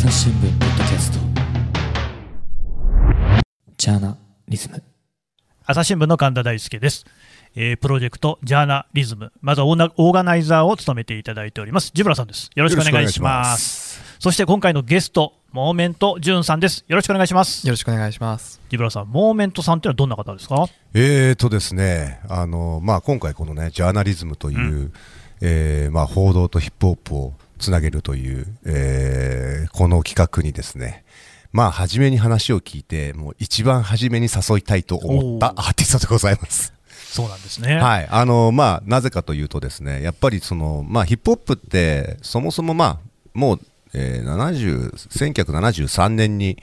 朝日新聞ポッドキャスト。ジャーナリズム。朝日新聞の神田大輔です、えープロジェクトジャーナリズム。まずはオーナオーガナイザーを務めていただいております。ジブラさんです。よろしくお願いします。そして今回のゲストモーメントジュンさんです。よろしくお願いします。よろしくお願いします。ジブラさんモーメントさんっていうのはどんな方ですか？えーとですね、あのまあ、今回、このね、ジャーナリズムという、えーまあ、報道とヒップホップをつなげるという、えーこの企画にですね、まあ、初めに話を聞いて、もう一番初めに誘いたいと思ったアーティストでございます。そうなんですね。はい、あのまあ、なぜかというとですね、やっぱりその、まあ、ヒップホップって、そもそも、まあ、もう、えー、70 1973年に、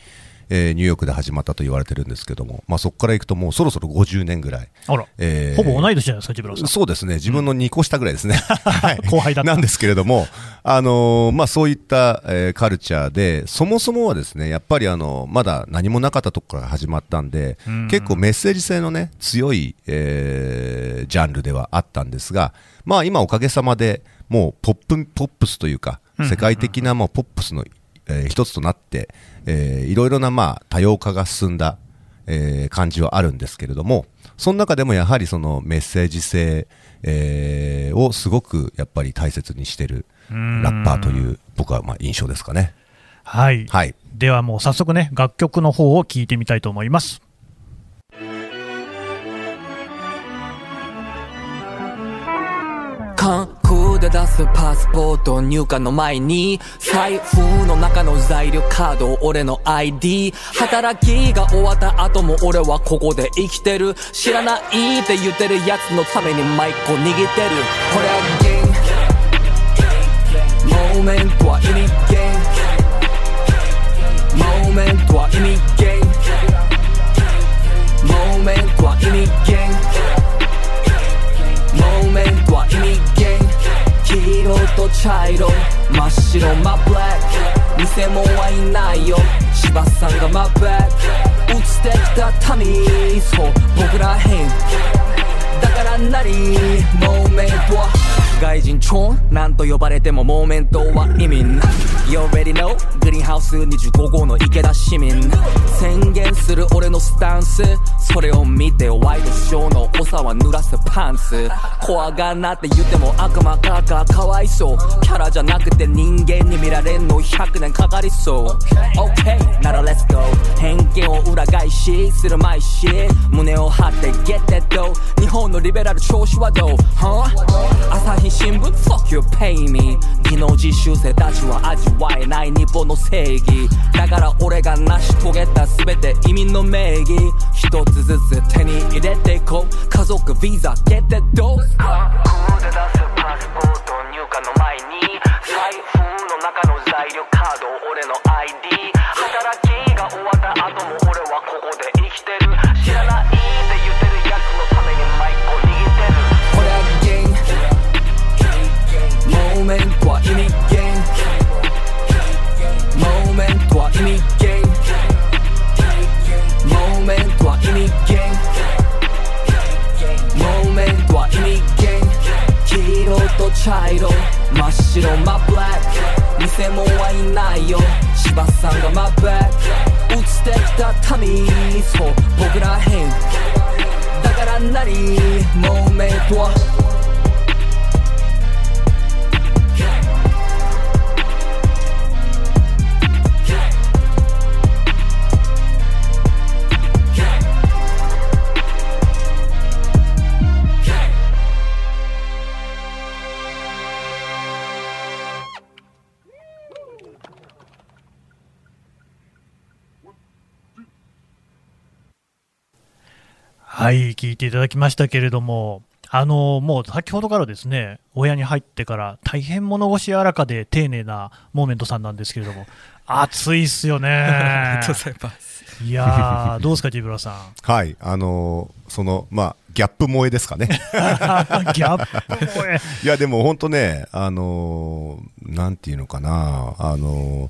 えーニューヨークで始まったと言われてるんですけども、まあ、そこからいくともうそろそろ50年ぐらい、あら、えーほぼ同い年じゃないですかジブラさん。そうですね、自分の2個下ぐらいですね、はい。後輩だった。なんですけれども、あのーまあ、そういった、えーカルチャーで、そもそもはですねやっぱり、あのまだ何もなかったところから始まったんで、うん。結構メッセージ性の、ね、強い、えージャンルではあったんですが、まあ、今、おかげさまでもうポップポップスというか、うん世界的なもうポップスの、えー一つとなって、えーいろいろな、まあ、多様化が進んだ、えー感じはあるんですけれども、その中でもやはりそのメッセージ性、えーをすごくやっぱり大切にしてるうんラッパーという僕はまあ印象ですかね。はい、はい。ではもう早速ね楽曲の方を聞いてみたいと思いますで出すパスポート入荷の前に財布の中の材料カード俺の ID 働きが終わった後も俺はここで生きてる。知らないって言ってるやつのためにマイクを握ってる。これはゲームモーメントは意味ゲームモーメントは意味ゲームモーメントは意味ゲームモーメントは意味ゲン色と茶色。真っ白真っブラック偽物はいないよ。芝さんが真っバック映ってきた民そう僕らへんだから何？モーメントは。外人チョン？なんと呼ばれてもモーメントは意味な。い You already know グリーンハウス25号の池田市民。宣言する俺のスタンス。それを見てワイドショーの長は濡らすパンツ。怖がんなって言っても悪魔かかかわいそう。キャラじゃなくて人間に見られんの。100年かかりそう。OK なら Let's go 偏見を裏返しするまいし。胸を張って Get that dough 日本のリベラル調子はどう、huh? 朝日新聞？Fuck you pay me. 技能実習生たちは味わえない日本の正義。だから俺が成し遂げた全て意味の名義。一つずつ手に入れていこう。家族ビザ Get that dough 観光で出すパスポート入荷の前に。財布の中の材料カード俺の ID 働きが終わった後も俺はここで生きてる。知らないンモーメントは意味ゲンモーメントは意味ゲンモーメントは意味ゲンモーメントは意味ゲン黄色と茶色真っ白真っブラック偽物はいないよ芝さんが真っバック映ってきた民そう僕らへんだから何モーメントははい、聞いていただきましたけれども、あのもう先ほどからですね、親に入ってから大変物腰柔らかで丁寧なモーメントさんなんですけれども、熱いっすよね。ありがとうございます。いやー、どうですか、ジブラさん。はい。あのーその、まあ、ギャップ萌えですかね。ギャップ萌え。いや、でも本当ね、あのーなんていうのかな、あのー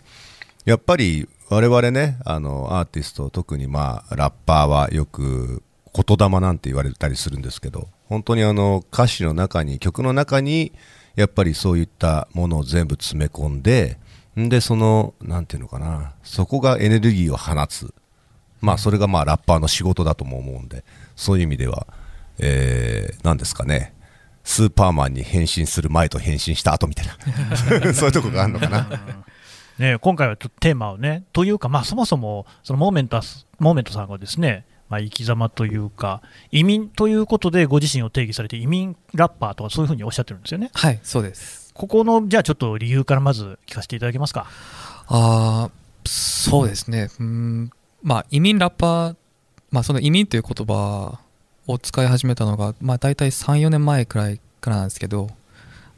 やっぱり我々ね、あの、アーティスト、特にまあ、ラッパーはよく言霊なんて言われたりするんですけど、本当にあの、歌詞の中に、曲の中に、やっぱりそういったものを全部詰め込んで、で、その、なんていうのかな、そこがエネルギーを放つ。まあ、それがまあ、ラッパーの仕事だとも思うんで、そういう意味では、えー、なんですかね、スーパーマンに変身する前と変身した後みたいな、そういうとこがあるのかな。ね、今回はちょっとテーマをね、というか、まあ、そもそもそのモーメントモーメントさんがですね、まあ、生き様というか、移民ということでご自身を定義されて、移民ラッパーとかそういうふうにおっしゃってるんですよね。はい、そうです。ここの、じゃあちょっと理由からまず聞かせていただけますか？あーそうですね。うんまあ、移民ラッパー、まあ、その移民という言葉を使い始めたのが、まあ、大体3、4年前くらいからなんですけど、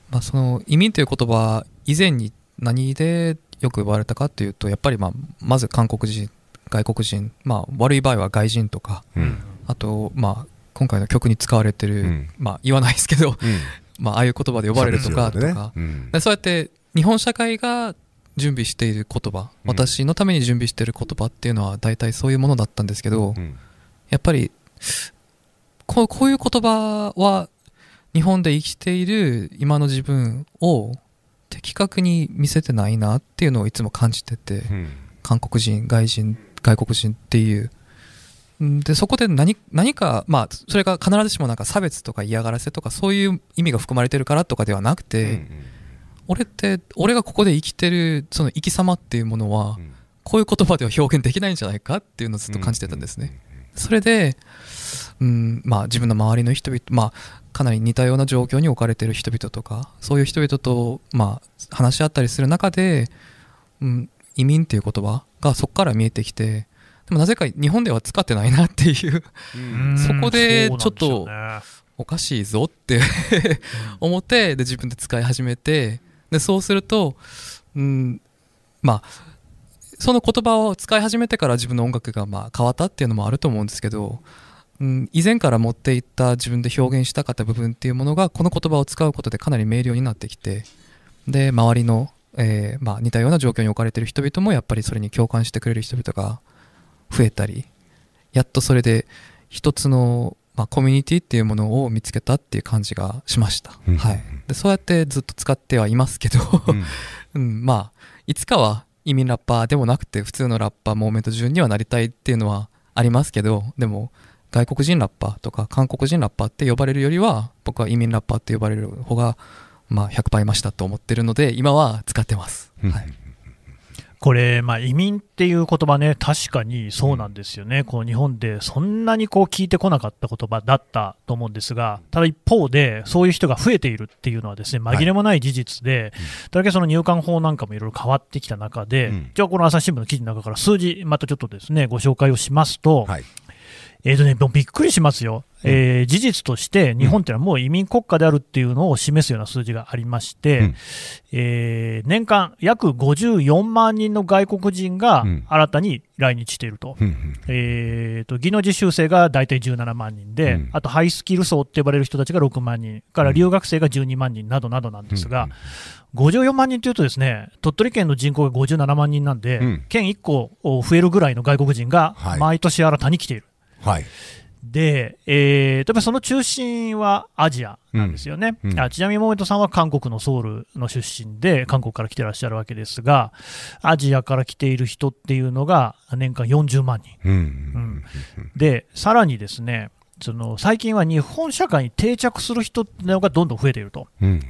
まあ、その移民という言葉以前に何でよく言われたかというと、やっぱりまあ、まず韓国人、外国人、まあ、悪い場合は外人とか、うん。あと、まあ、今回の曲に使われてる、うん。まあ、言わないですけど、うん。まあ、ああいう言葉で呼ばれるとか、とか。そうそうやって日本社会が準備している言葉、うん。私のために準備している言葉っていうのは大体そういうものだったんですけど、うん。やっぱりこうこういう言葉は日本で生きている今の自分を的確に見せてないなっていうのをいつも感じてて、うん。韓国人外人外国人っていう。うんでそこで何何かまあそれが必ずしもなんか差別とか嫌がらせとかそういう意味が含まれてるからとかではなくて、うん俺って俺がここで生きてるその生き様っていうものはうん。こういう言葉では表現できないんじゃないかっていうのをずっと感じてたんですね。それで、うんまあ、自分の周りの人々、まあ、かなり似たような状況に置かれている人々とかそういう人々と、まあ、話し合ったりする中で、うん、移民っていう言葉がそこから見えてきてでもなぜか日本では使ってないなっていう。うん。そこでうんちょっとおかしいぞって思ってで自分で使い始めてでそうすると、うん、まあその言葉を使い始めてから自分の音楽がまあ変わったっていうのもあると思うんですけど、うん、以前から持っていった自分で表現したかった部分っていうものがこの言葉を使うことでかなり明瞭になってきてで周りの、えーまあ、似たような状況に置かれている人々もやっぱりそれに共感してくれる人々が増えたりやっとそれで一つの、まあ、コミュニティっていうものを見つけたっていう感じがしました、うん。はい、でそうやってずっと使ってはいますけど、うん。うん、まあいつかは移民ラッパーでもなくて普通のラッパーモーメント順にはなりたいっていうのはありますけどでも外国人ラッパーとか韓国人ラッパーって呼ばれるよりは僕は移民ラッパーって呼ばれる方がまあ100倍増したと思ってるので今は使ってます、うん。はい、これ、まあ、移民っていう言葉ね、確かにそうなんですよね、こう日本でそんなにこう聞いてこなかった言葉だったと思うんですが、ただ一方で、そういう人が増えているっていうのは、ですね紛れもない事実で、とりわけその入管法なんかもいろいろ変わってきた中で、うん。じゃあ、この朝日新聞の記事の中から数字、またちょっとですねご紹介をしますと、はい。えーとね、びっくりしますよ、えー事実として日本っていうのはもう移民国家であるっていうのを示すような数字がありまして、うん。えー年間約54万人の外国人がうん。新たに来日していると。うんうんえーと技能実習生が大体17万人で、うん。あとハイスキル層って呼ばれる人たちが6万人、から留学生が12万人などなどなんですが、54万人というと、ですね鳥取県の人口が57万人なんで、うん。県1個増えるぐらいの外国人がはい。毎年新たに来ている。はい。で、えー、やっぱりその中心はアジアなんですよね、うんうんあちなみにモーメントさんは韓国のソウルの出身で、韓国から来てらっしゃるわけですが、アジアから来ている人っていうのが年間40万人、うんうんでさらにですねその最近は日本社会に定着する人っていうのがどんどん増えていると、うん。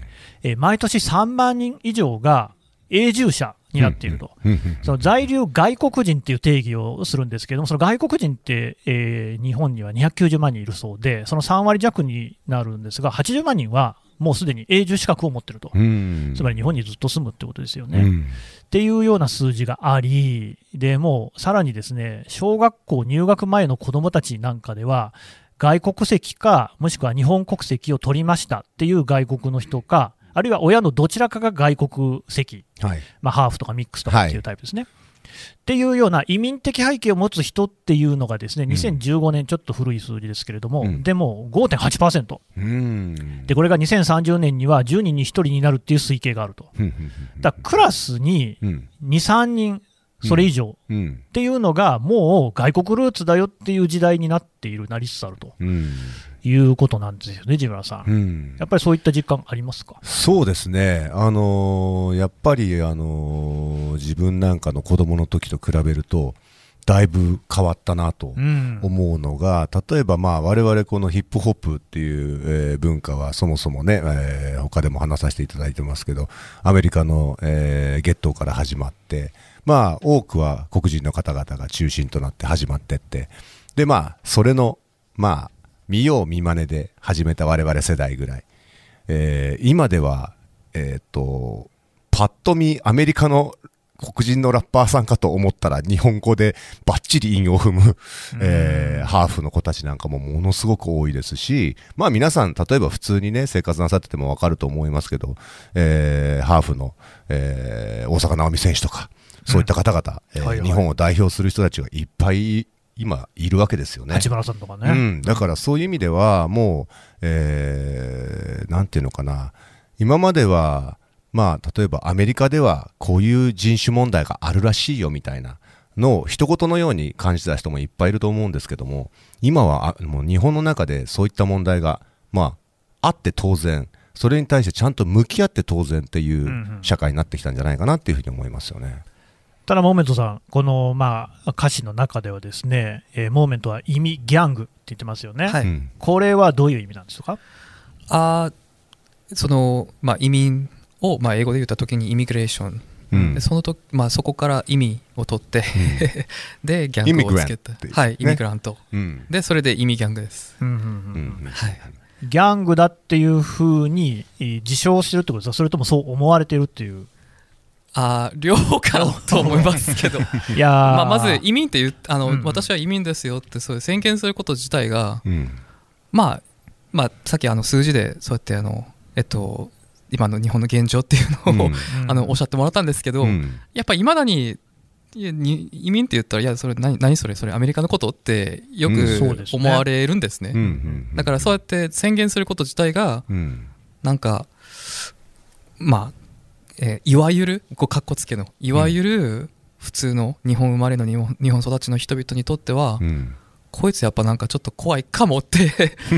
えー毎年3万人以上が永住者になっていると。うんその在留外国人っていう定義をするんですけども、その外国人って、えー日本には290万人いるそうで、その3割弱になるんですが、80万人はもうすでに永住資格を持ってると、うんつまり日本にずっと住むってことですよね。っうんていうような数字があり、でもうさらにですね、小学校入学前の子どもたちなんかでは、外国籍か、もしくは日本国籍を取りましたっていう外国の人か、あるいは親のどちらかが外国籍。はい。まあ、ハーフとかミックスとかっていうタイプですね。っていうような移民的背景を持つ人っていうのがですね、ん。2015年、ちょっと古い数字ですけれども、うん。でも5.8%。うん。で、これが2030年には10人に1人になるっていう推計があると。うんだクラスにうん。2、3人、それ以上。うん。っていうのが、もう外国ルーツだよっていう時代になっている、なりつつあると。うんいいうことなんですよね、ジ村さん。うんやっぱりそういった実感ありますか？そうですね、あのーやっぱり、あのー自分なんかの子供の時と比べると、だいぶ変わったなとうん。思うのが、例えばまあ我々このヒップホップっていう、えー文化はそもそもね、えー他でも話させていただいてますけど、アメリカの、えーゲットーから始まって、まあ多くは黒人の方々が中心となって始まってって、でまあそれの、まあ見よう見まねで始めた我々世代ぐらい、えー今では、えーっと、パッと見アメリカの黒人のラッパーさんかと思ったら日本語でバッチリ韻を踏む、えーハーフの子たちなんかもものすごく多いですし、まあ皆さん、例えば普通にね、生活なさっててもわかると思いますけど、えーハーフの、えー大坂なおみ選手とか、そういった方々、えーはいはい。日本を代表する人たちがいっぱい今いるわけですよね。さんとかね。うん、だからそういう意味では、もう、えーなんていうのかな、今までは、まあ、例えばアメリカではこういう人種問題があるらしいよみたいなのを一言のように感じた人もいっぱいいると思うんですけども、今はあもう日本の中でそういった問題が、まあ、あって当然、それに対してちゃんと向き合って当然っていんううん社会になってきたんじゃないかなっていうふうに思いますよね。ただ、モーメントさん、この、まあ、歌詞の中ではですね、えーモーメントは意味ギャングって言ってますよね。はい。うん。これはどういう意味なんですか？あーその、まあ、移民を、まあ、英語で言った時にイミグレーション、うん。でその時、まあ、そこから意味を取って、でギャングをつけたはいね。イミグラント。うん。でそれで意味ギャングです、うんうんうん。うんはい。ギャングだっていうふうにえー自称してるってことですか、それともそう思われてるっていう。あー両方かなと思いますけど。いやー。まあ、まず移民って言うあの、うん。うん私は移民ですよってそういう宣言すること自体が、うん。まあ、まあさっきあの数字でそうやってあの、えっと、今の日本の現状っていうのを、うん。あのおっしゃってもらったんですけど、うん。やっぱりいまだに移民って言ったらいやそれ何何それそれアメリカのことってようん。く思われるんですね、だからそうやって宣言すること自体がうん。なんかまあ、えーいわゆるこうかっこつけのいわゆる普通の日本生まれの日本日本育ちの人々にとっては、うん。こいつやっぱなんかちょっと怖いかもって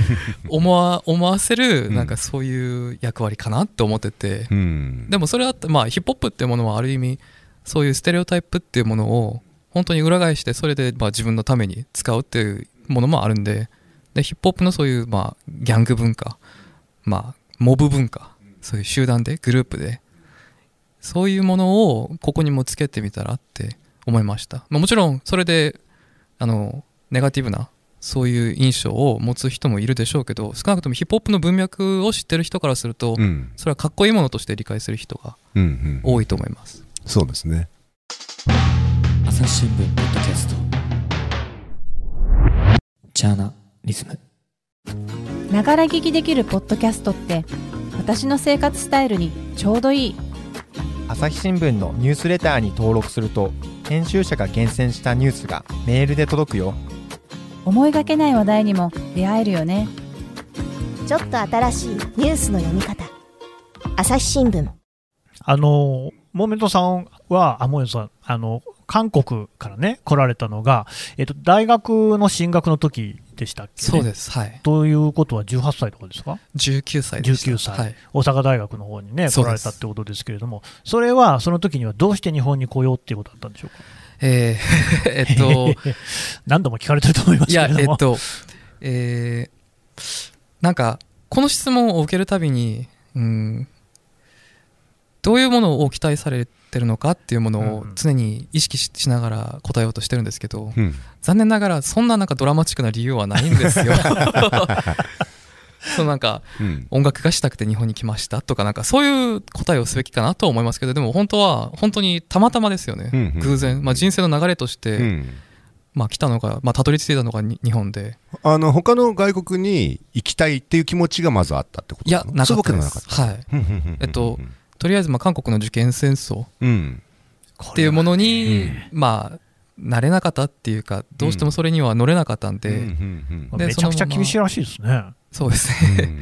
思わ思わせるうん。なんかそういう役割かなって思ってて、うん。でもそれはまあヒップホップっていうものはある意味そういうステレオタイプっていうものを本当に裏返してそれでまあ自分のために使うっていうものもあるんで。でヒップホップのそういうまあギャング文化まあモブ文化そういう集団でグループでそういうものをここにもつけてみたらって思いました、まあ、もちろんそれであのネガティブなそういう印象を持つ人もいるでしょうけど少なくともヒップホップの文脈を知ってる人からすると、うん。それはかっこいいものとして理解する人がうんうん多いと思います。そうですね。朝日新聞ポッドキャスト。ジャーナリズム。ながら聞きできるポッドキャストって私の生活スタイルにちょうどいい朝日新聞のニュースレターに登録すると編集者が厳選したニュースがメールで届くよ。思いがけない話題にも出会えるよね。ちょっと新しいニュースの読み方。朝日新聞。あのモーメントさんは、あモーメントさんあの、韓国からね、来られたのが、えっと、大学の進学の時でしたっけ、ね、そうです。はい。ということは18歳とかですか？19歳でした。19歳はい。大阪大学の方にね、来られたってことですけれども、それはその時にはどうして日本に来ようっていうことだったんでしょうか？えー えっと、何度も聞かれてると思いますいや、けれども。えっと、えーなんか、この質問を受けるたびに、うん、どういうものを期待されてるのかっていうものをうん常に意識ししながら答えようとしてるんですけど、うん。残念ながらそんななんかドラマチックな理由はないんですよ。そうなんかうん。音楽がしたくて日本に来ましたとかなんかそういう答えをすべきかなとは思いますけどでも本当は本当にたまたまですよね、うんうん。偶然、まあ、人生の流れとして、うん。まあ、来たのが、まあ、たどり着いたのがに日本で。あの他の外国に行きたいっていう気持ちがまずあったってこといやなかったで。す。はい。えっととりあえずまあ韓国の受験戦争うん。っていうものに、まあ慣れなかったっていうかどうしてもそれには乗れなかったんで、でめちゃくちゃ厳しいらしいですね。そうですね。うん。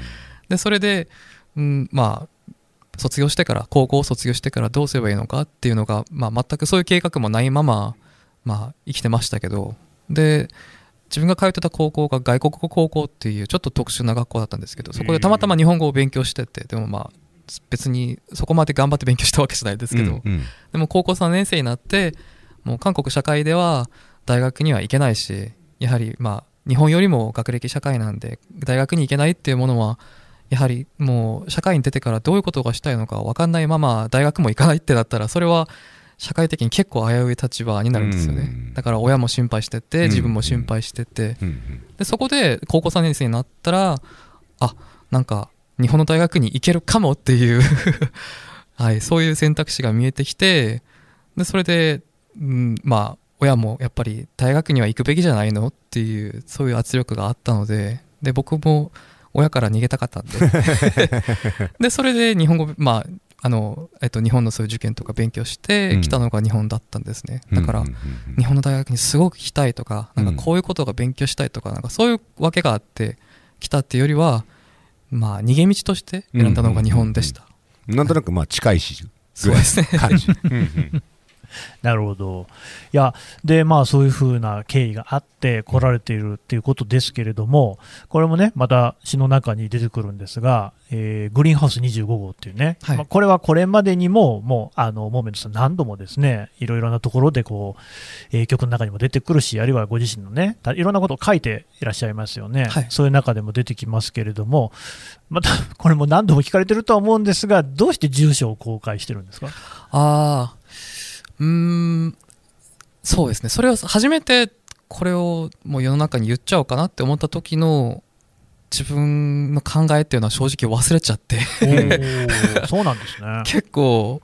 でそれで、うん、まあ卒業してから高校を卒業してからどうすればいいのかっていうのが、まあ、全くそういう計画もないまま、まあ、生きてましたけどで自分が通ってた高校が外国語高校っていうちょっと特殊な学校だったんですけどそこでたまたま日本語を勉強しててでもまあ別にそこまで頑張って勉強したわけじゃないですけど、うんうん。でも高校3年生になってもう韓国社会では大学には行けないしやはりまあ日本よりも学歴社会なんで大学に行けないっていうものはやはりもう社会に出てからどういうことがしたいのか分かんないまま大学も行かないってなったらそれは社会的に結構危うい立場になるんですよね、うん。だから親も心配してて自分も心配してて、うん。うん。でそこで高校3年生になったらあなんか日本の大学に行けるかもっていう、はい、そういう選択肢が見えてきてでそれで、うん、まあ親もやっぱり大学には行くべきじゃないのっていうそういう圧力があったのでで僕も親から逃げたかったんで。でそれで日本語まああの、えっと、日本のそういう受験とか勉強してうん。来たのが日本だったんですね、だからうんうんうん。日本の大学にすごく行きたいとかなんかうんこういうことが勉強したいとかなんかそういうわけがあって来たっていうよりはまあ逃げ道として選んだのが日本でした、なんとなくまあ近いしそうですね。感じうんうんなるほど。いや、で、まあ、そういうふうな経緯があって来られているっていうことですけれども、これもね、また詩の中に出てくるんですが、えーグリーンハウス25号っていうね、はいまあ、これはこれまでにも、もう、あの、モーメントさん何度もですね、いろいろなところでこう、えー曲の中にも出てくるし、あるいはご自身のね、たいろんなことを書いていらっしゃいますよね。はいそういう中でも出てきますけれども、また、これも何度も聞かれてるとは思うんですが、どうして住所を公開してるんですか？ああうーんそうですねそれを初めてこれをもう世の中に言っちゃおうかなって思った時の自分の考えっていうのは正直忘れちゃってそうなんですね。結構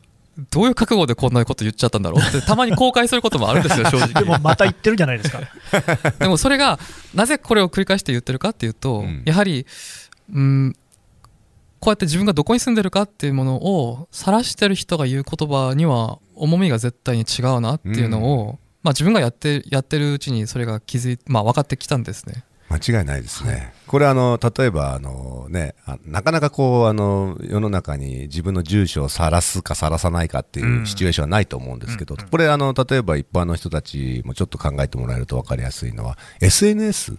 どういう覚悟でこんなこと言っちゃったんだろうってたまに後悔することもあるんですよ正直でもまた言ってるじゃないですか。でもそれがなぜこれを繰り返して言ってるかっていうと、うんやはり、うん、こうやって自分がどこに住んでるかっていうものを晒してる人が言う言葉には重みが絶対に違うなっていうのを、まあ、自分がやってやってるうちにそれが気づい、まあ、分かってきたんですね。間違いないですね、これあの例えばあの、ね、あなかなかこうあの世の中に自分の住所を晒すか晒さないかっていうシチュエーションはないと思うんですけど、これあの、例えば一般の人たちもちょっと考えてもらえると分かりやすいのは、SNS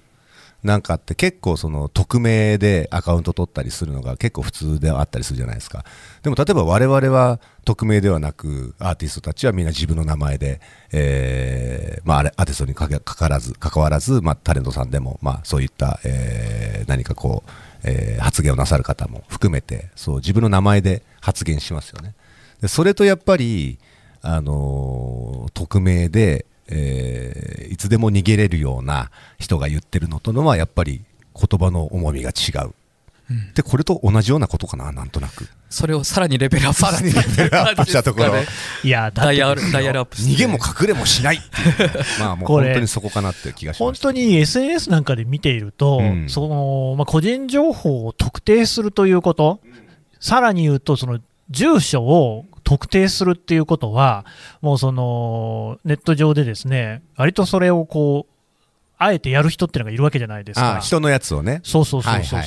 なんかって結構その匿名でアカウント取ったりするのが結構普通ではあったりするじゃないですか。でも例えば我々は匿名ではなくアーティストたちはみんな自分の名前で、えーまあ、あれアーティストにかかからず関わらず、まあ、タレントさんでも、まあ、そういった、えー何かこう、えー発言をなさる方も含めてそう自分の名前で発言しますよね。でそれとやっぱり、あの匿名で、えーいつでも逃げれるような人が言ってるのとのはやっぱり言葉の重みが違う。でこれと同じようなことかななんとなく。それをさらにレベルアップさらにレベルアップしたところ。いや、ダイヤルダイヤルアップ逃げも隠れもしない まあもう本当にそこかなっていう気がしました本当に SNS なんかで見ていると、うん。そのまあ、個人情報を特定するということ、さらに言うと、その住所を特定するっていうことは、もうそのネット上でですね、割とそれをこう、あえてやる人っていうのがいるわけじゃないですか。あ人のやつをね。そうそうそうそう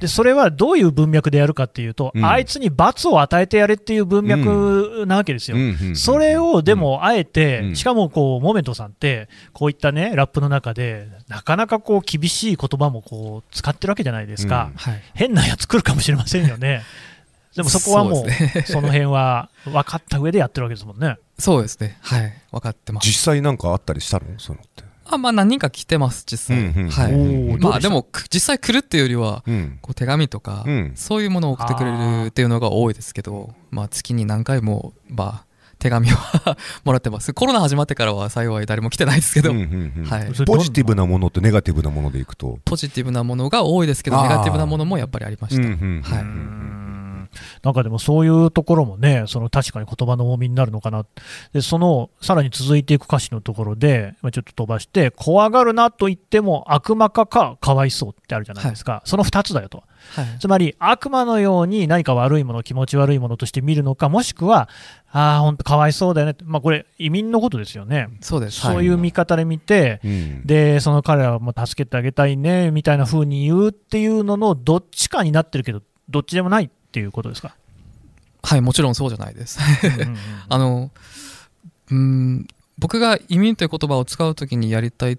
でそれはどういう文脈でやるかっていうと、うん。あいつに罰を与えてやれっていう文脈なわけですよ。うんうんうんそれをでもあえて、うん。しかもこうモメントさんって、こういったねラップの中で、なかなかこう厳しい言葉もこう使ってるわけじゃないですか、うん。はい。変なやつ来るかもしれませんよね。でもそこはもう、その辺は分かった上でやってるわけですもんね。そうですね。はい。分かってます。実際なんかあったりしたの？そのって。あまあ何人か来てます実際、うんうんはい、まあでもく実際来るっていうよりはうん。こう手紙とか、うん。そういうものを送ってくれるっていうのが多いですけど、まあ、月に何回も、まあ、手紙は もらってます。コロナ始まってからは幸い誰も来てないですけど、うんうんうん。はい、ポジティブなものとネガティブなものでいくと？ポジティブなものが多いですけどネガティブなものもやっぱりありました、うんうんうんはい、うんなんかでもそういうところもね、その確かに言葉の重みになるのかな。で、そのさらに続いていく歌詞のところで、まあちょっと飛ばして、怖がるなと言っても悪魔かかかわいそうってあるじゃないですか。その2つだよと。はいつまり悪魔のように何か悪いもの、気持ち悪いものとして見るのか、もしくは、ああ、本当かわいそうだよね。まあこれ移民のことですよね。そうですそういう見方で見て、うんで、その彼らはもう助けてあげたいね、みたいな風に言うっていうののどっちかになってるけど、どっちでもないっていうことですか？はい、もちろんそうじゃないです。あのうーん僕が移民という言葉を使うときにやりたい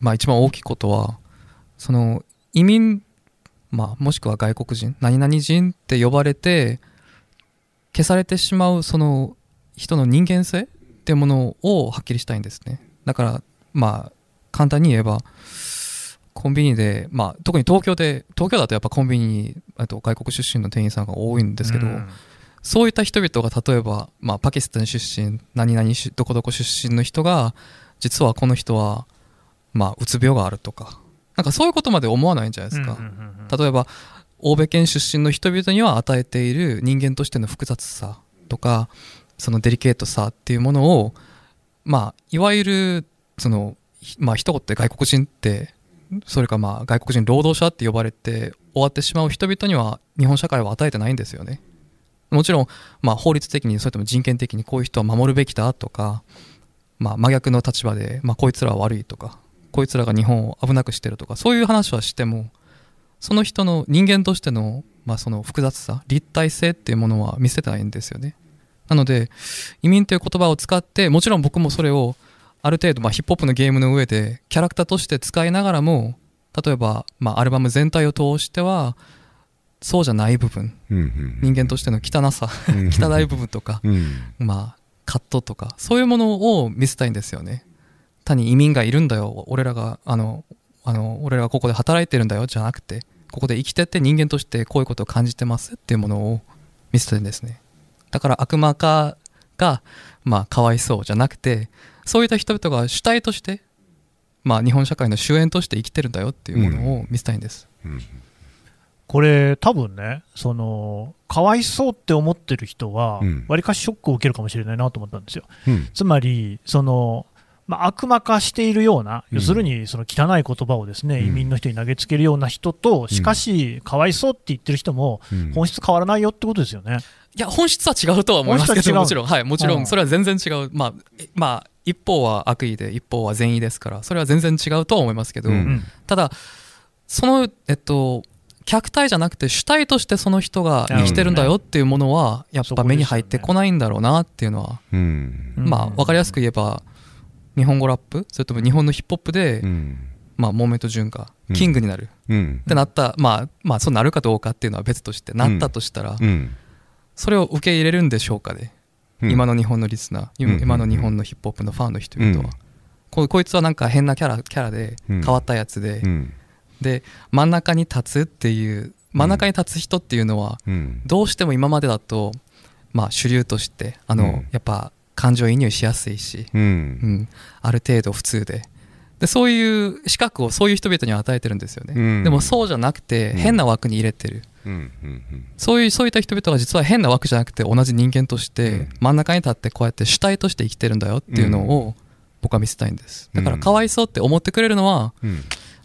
まあ、一番大きいことはその移民、まあ、もしくは外国人何々人って呼ばれて消されてしまうその人の人間性っていうものをはっきりしたいんですね。だからまあ簡単に言えばコンビニで、まあ、特に東京で東京だとやっぱコンビニにあと外国出身の店員さんが多いんですけど、うん。そういった人々が例えば、まあ、パキスタン出身何々しどこどこ出身の人が実はこの人は、まあ、うつ病があるとかなんかそういうことまで思わないんじゃないですか、例えば欧米圏出身の人々には与えている人間としての複雑さとかそのデリケートさっていうものをまあいわゆるそのひまあ一言で外国人ってそれかまあ外国人労働者って呼ばれて終わってしまう人々には日本社会は与えてないんですよね。もちろんまあ法律的にそれとも人権的にこういう人は守るべきだとかまあ真逆の立場でまあこいつらは悪いとかこいつらが日本を危なくしてるとかそういう話はしてもその人の人間としての,、まあその複雑さ立体性っていうものは見せてないんですよね。なので移民という言葉を使ってもちろん僕もそれをある程度、まあ、ヒップホップのゲームの上でキャラクターとして使いながらも例えば、まあ、アルバム全体を通してはそうじゃない部分。人間としての汚さうん汚い部分とか、うん。まあ葛藤とかそういうものを見せたいんですよね。単に移民がいるんだよ。俺らがあのあの俺らがここで働いてるんだよ。じゃなくてここで生きてって人間としてこういうことを感じてますっていうものを見せたいんですね。だから悪魔化がまあかわいそうじゃなくてそういった人々が主体としてまあ日本社会の主演として生きてるんだよっていうものを見せたいんです、うん。これ、多分ね、そのかわいそうって思ってる人はうん、わりかしショックを受けるかもしれないなと思ったんですよ。うん。つまり、そのまあ、悪魔化しているような、うん。要するにその汚い言葉をですね、うん。移民の人に投げつけるような人と、しかし、かわいそうって言ってる人も、うん。本質変わらないよってことですよね。いや本質は違うとは思いますけどもちろん。はいもちろうんんそれは全然違う。まあえまあ一方は悪意で一方は善意ですからそれは全然違うとは思いますけど、うん。うんただそのえっと客体じゃなくて主体としてその人が生きてるんだよっていうものはやっぱ目に入ってこないんだろうなっていうのは、うん。うん。まあ分かりやすく言えば日本語ラップそれとも日本のヒップホップで、うん。まあ、モーメント潤がうんキングになる、うん。ってなったまあまあそうなるかどうかっていうのは別としてなったとしたら、うん。それを受け入れるんでしょうかね、今のの日本のリスナーうん今今の日本のヒップホップのファンの人々は、うん。ここいつはなんか変なキャラキャラでうん。変わったやつで、うん。で真ん中に立つっていう真ん中に立つ人っていうのはうん。どうしても今までだと、まあ、主流としてあの、うん。やっぱ感情移入しやすいし、ううんん、ある程度普通ででそういう資格をそういう人々に与えてるんですよね、うん。でもそうじゃなくてうん。変な枠に入れてる、うんうんそういうそういった人々が実は変な枠じゃなくて同じ人間としてうん。真ん中に立ってこうやって主体として生きてるんだよっていうのを僕は見せたいんです。だからうん。かわいそうって思ってくれるのはうん。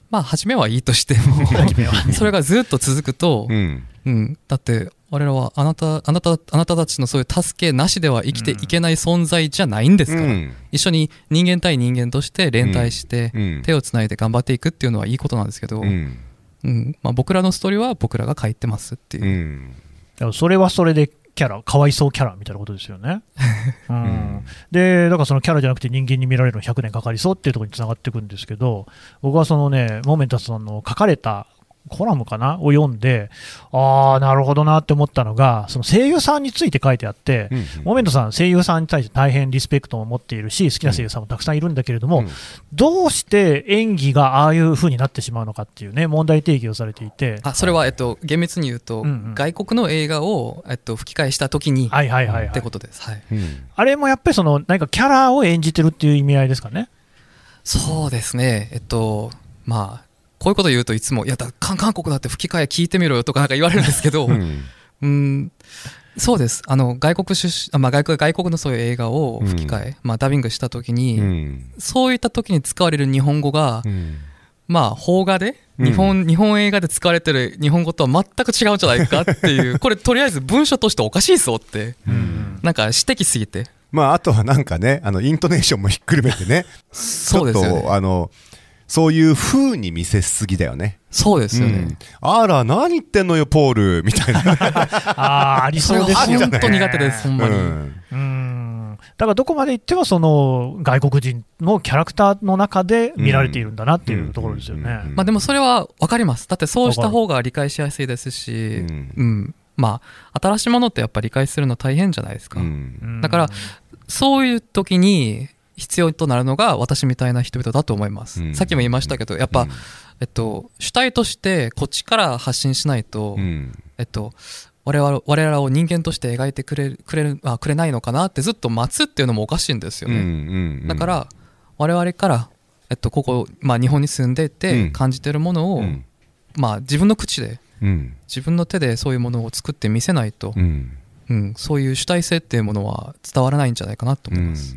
まあ初めはいいとしても それがずっと続くと、うん。うん、だって我らはあなたあなたあなたたちのそういう助けなしでは生きていけない存在じゃないんですから、うん。一緒に人間対人間として連帯してうん。手をつないで頑張っていくっていうのはいいことなんですけど、うん。うん。まあ、僕らのストーリーは僕らが書いてますっていう。う、ん。だからそれはそれでキャラ、かわいそうキャラみたいなことですよね。うん。ん。で、だからそのキャラじゃなくて人間に見られるの100年かかりそうっていうところにつながっていくんですけど、僕はそのね、モーメンタスさんの書かれたコラムかなを読んで、ああ、なるほどなって思ったのが、その声優さんについて書いてあって、うんモーメントさん、声優さんに対して大変リスペクトを持っているし、好きな声優さんもたくさんいるんだけれども、うん。どうして演技がああいう風になってしまうのかっていうね、問題提起をされていて、あそれは、えっと、厳密に言うと、うんうん。外国の映画を、えっと、吹き替えした時に、はいはいはい、はい。ってことです、はい、うん。あれもやっぱりその何かキャラを演じてるっていう意味合いですかね？そうですね。えっとまあこういうこと言うといつも「いやだ韓韓国だって吹き替え聞いてみろよ」とかなんか言われるんですけど、うん。うん。そうです。あの外国出身あ、まあ、外国外国のそういう映画を吹き替え、まあ、ダビングした時に、うん。そういった時に使われる日本語が、うん。まあ邦画でうん。日本,、日本映画で使われてる日本語とは全く違うんじゃないかっていう これとりあえず文章としておかしいぞってうん。なんか指摘すぎて。まああとはなんかねあのイントネーションもひっくるめてね。そうですよね。ちょっとあのそういう風に見せすぎだよね。そうですよね、うんあら何言ってんのよポールみたいな。ああ、ありそうですよね。本当苦手ですほんまに、うんうんだからどこまで行ってもその外国人のキャラクターの中で見られているんだなっていうところですよね。まあでもそれは分かります。だってそうした方が理解しやすいですし、うん、まあ新しいものってやっぱり理解するの大変じゃないですか。だからそういう時に必要となるのが私みたいな人々だと思います。さっきも言いましたけど、やっぱ、えっと、主体としてこっちから発信しないと、えっと、我々我々を人間として描いてくれるくれるあくれないのかなってずっと待つっていうのもおかしいんですよね。だから我々から、えっと、ここ、まあ、日本に住んでいて感じてるものを、まあ、自分の口で、自分の手でそういうものを作って見せないと、うん。そういう主体性っていうものは伝わらないんじゃないかなと思います。